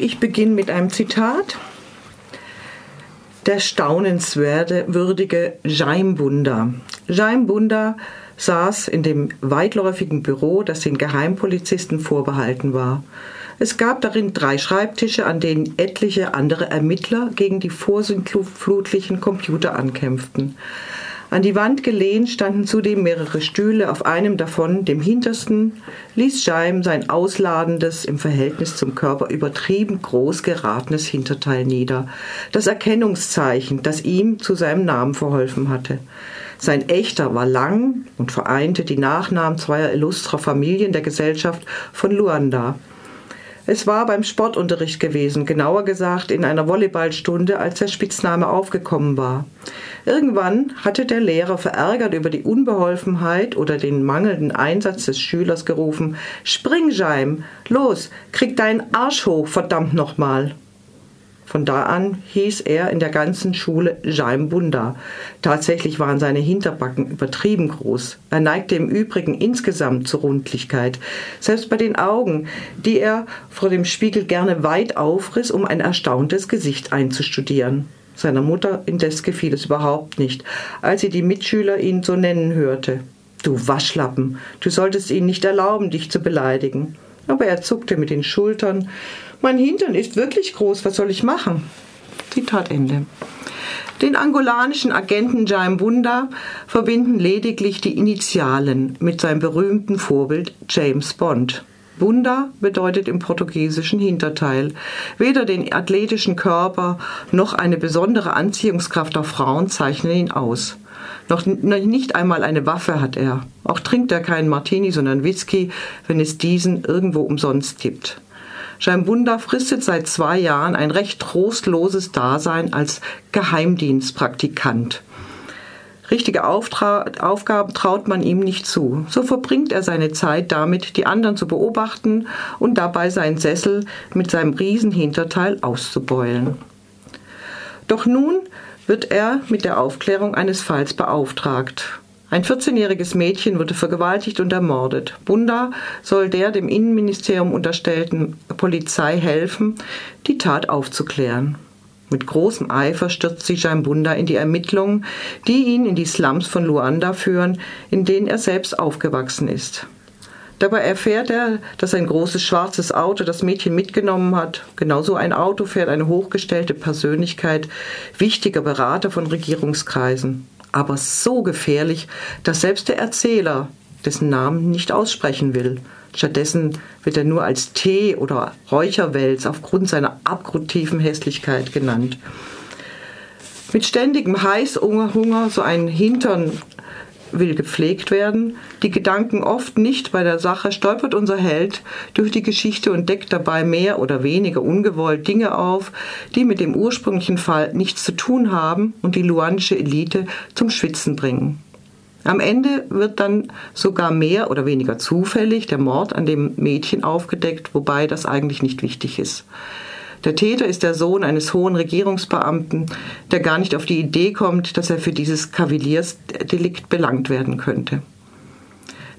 Ich beginne mit einem Zitat. Der staunenswürdige Jaime Bunda. Jaime Bunda saß in dem weitläufigen Büro, das den Geheimpolizisten vorbehalten war. Es gab darin drei Schreibtische, an denen etliche andere Ermittler gegen die vorsintflutlichen Computer ankämpften. An die Wand gelehnt standen zudem mehrere Stühle. Auf einem davon, dem hintersten, ließ Scheim sein ausladendes, im Verhältnis zum Körper übertrieben groß geratenes Hinterteil nieder. Das Erkennungszeichen, das ihm zu seinem Namen verholfen hatte. Sein echter war lang und vereinte die Nachnamen zweier illustrer Familien der Gesellschaft von Luanda. Es war beim Sportunterricht gewesen, genauer gesagt in einer Volleyballstunde, als der Spitzname aufgekommen war. Irgendwann hatte der Lehrer verärgert über die Unbeholfenheit oder den mangelnden Einsatz des Schülers gerufen, Spring, Jaim, los, krieg deinen Arsch hoch, verdammt nochmal. Von da an hieß er in der ganzen Schule Jaim Bunda. Tatsächlich waren seine Hinterbacken übertrieben groß. Er neigte im Übrigen insgesamt zur Rundlichkeit. Selbst bei den Augen, die er vor dem Spiegel gerne weit aufriss, um ein erstauntes Gesicht einzustudieren. Seiner Mutter indes gefiel es überhaupt nicht, als sie die Mitschüler ihn so nennen hörte. Du Waschlappen, du solltest ihnen nicht erlauben, dich zu beleidigen. Aber er zuckte mit den Schultern mein Hintern ist wirklich groß, was soll ich machen? Zitat Ende. Den angolanischen Agenten Jaime Bunda verbinden lediglich die Initialen mit seinem berühmten Vorbild James Bond. Bunda bedeutet im portugiesischen Hinterteil. Weder den athletischen Körper noch eine besondere Anziehungskraft auf Frauen zeichnen ihn aus. Noch nicht einmal eine Waffe hat er. Auch trinkt er keinen Martini, sondern Whisky, wenn es diesen irgendwo umsonst gibt. Scheinbunda fristet seit zwei Jahren ein recht trostloses Dasein als Geheimdienstpraktikant. Richtige Aufgaben traut man ihm nicht zu. So verbringt er seine Zeit damit, die anderen zu beobachten und dabei seinen Sessel mit seinem Riesenhinterteil auszubeulen. Doch nun wird er mit der Aufklärung eines Falls beauftragt. Ein 14-jähriges Mädchen wurde vergewaltigt und ermordet. Bunda soll der dem Innenministerium unterstellten Polizei helfen, die Tat aufzuklären. Mit großem Eifer stürzt sich Bunda in die Ermittlungen, die ihn in die Slums von Luanda führen, in denen er selbst aufgewachsen ist. Dabei erfährt er, dass ein großes schwarzes Auto das Mädchen mitgenommen hat. Genauso ein Auto fährt eine hochgestellte Persönlichkeit, wichtiger Berater von Regierungskreisen aber so gefährlich, dass selbst der Erzähler dessen Namen nicht aussprechen will. Stattdessen wird er nur als Tee oder Räucherwels aufgrund seiner abgrundtiefen Hässlichkeit genannt. Mit ständigem Heißhunger, so ein Hintern will gepflegt werden. Die Gedanken oft nicht bei der Sache stolpert unser Held durch die Geschichte und deckt dabei mehr oder weniger ungewollt Dinge auf, die mit dem ursprünglichen Fall nichts zu tun haben und die luanische Elite zum Schwitzen bringen. Am Ende wird dann sogar mehr oder weniger zufällig der Mord an dem Mädchen aufgedeckt, wobei das eigentlich nicht wichtig ist. Der Täter ist der Sohn eines hohen Regierungsbeamten, der gar nicht auf die Idee kommt, dass er für dieses Kavaliersdelikt belangt werden könnte.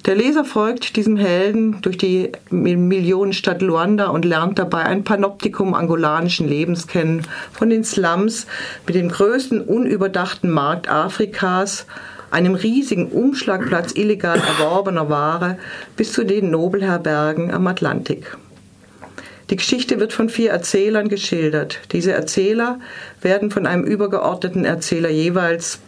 Der Leser folgt diesem Helden durch die Millionenstadt Luanda und lernt dabei ein Panoptikum angolanischen Lebens kennen, von den Slums mit dem größten unüberdachten Markt Afrikas, einem riesigen Umschlagplatz illegal erworbener Ware bis zu den Nobelherbergen am Atlantik. Die Geschichte wird von vier Erzählern geschildert. Diese Erzähler werden von einem übergeordneten Erzähler jeweils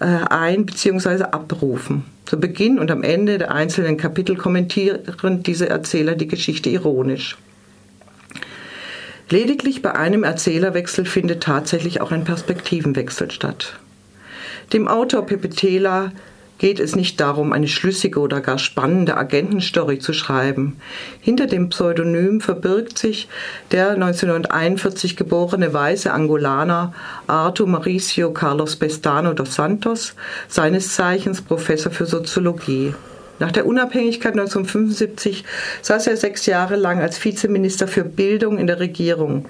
äh, ein- bzw. abberufen. Zu Beginn und am Ende der einzelnen Kapitel kommentieren diese Erzähler die Geschichte ironisch. Lediglich bei einem Erzählerwechsel findet tatsächlich auch ein Perspektivenwechsel statt. Dem Autor Pepe Tela geht es nicht darum, eine schlüssige oder gar spannende Agentenstory zu schreiben. Hinter dem Pseudonym verbirgt sich der 1941 geborene weiße Angolaner Arthur Mauricio Carlos Pestano dos Santos, seines Zeichens Professor für Soziologie. Nach der Unabhängigkeit 1975 saß er sechs Jahre lang als Vizeminister für Bildung in der Regierung.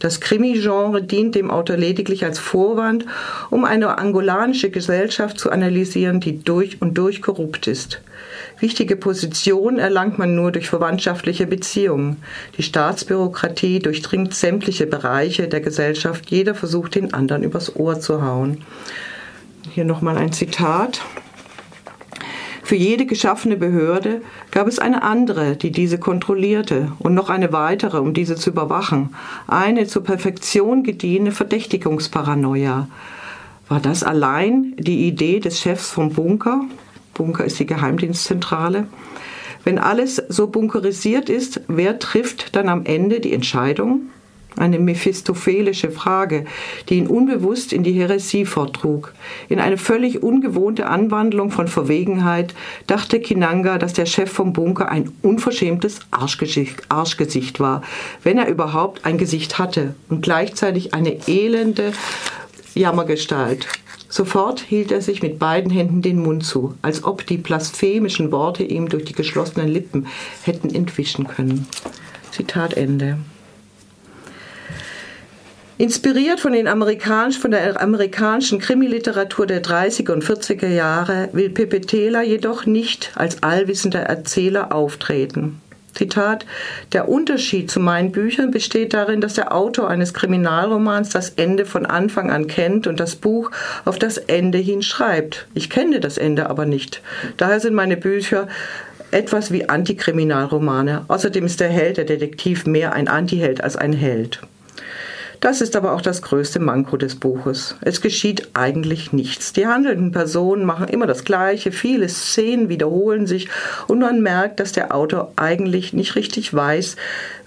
Das Krimi-Genre dient dem Autor lediglich als Vorwand, um eine angolanische Gesellschaft zu analysieren, die durch und durch korrupt ist. Wichtige Positionen erlangt man nur durch verwandtschaftliche Beziehungen. Die Staatsbürokratie durchdringt sämtliche Bereiche der Gesellschaft. Jeder versucht, den anderen übers Ohr zu hauen. Hier nochmal ein Zitat. Für jede geschaffene Behörde gab es eine andere, die diese kontrollierte, und noch eine weitere, um diese zu überwachen. Eine zur Perfektion gediehene Verdächtigungsparanoia. War das allein die Idee des Chefs vom Bunker? Bunker ist die Geheimdienstzentrale. Wenn alles so bunkerisiert ist, wer trifft dann am Ende die Entscheidung? Eine mephistophelische Frage, die ihn unbewusst in die Häresie vortrug. In eine völlig ungewohnte Anwandlung von Verwegenheit dachte Kinanga, dass der Chef vom Bunker ein unverschämtes Arschgesicht, Arschgesicht war, wenn er überhaupt ein Gesicht hatte und gleichzeitig eine elende Jammergestalt. Sofort hielt er sich mit beiden Händen den Mund zu, als ob die blasphemischen Worte ihm durch die geschlossenen Lippen hätten entwischen können. Zitat Ende. Inspiriert von, den amerikanisch, von der amerikanischen Krimiliteratur der 30er und 40er Jahre will Pepe Tela jedoch nicht als allwissender Erzähler auftreten. Zitat, der Unterschied zu meinen Büchern besteht darin, dass der Autor eines Kriminalromans das Ende von Anfang an kennt und das Buch auf das Ende hin schreibt. Ich kenne das Ende aber nicht. Daher sind meine Bücher etwas wie Antikriminalromane. Außerdem ist der Held, der Detektiv, mehr ein Antiheld als ein Held. Das ist aber auch das größte Manko des Buches. Es geschieht eigentlich nichts. Die handelnden Personen machen immer das Gleiche, viele Szenen wiederholen sich und man merkt, dass der Autor eigentlich nicht richtig weiß,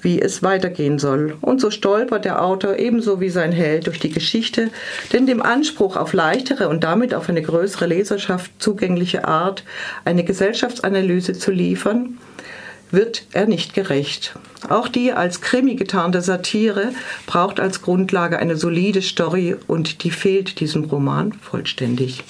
wie es weitergehen soll. Und so stolpert der Autor ebenso wie sein Held durch die Geschichte, denn dem Anspruch auf leichtere und damit auf eine größere Leserschaft zugängliche Art, eine Gesellschaftsanalyse zu liefern, wird er nicht gerecht. Auch die als Krimi getarnte Satire braucht als Grundlage eine solide Story und die fehlt diesem Roman vollständig.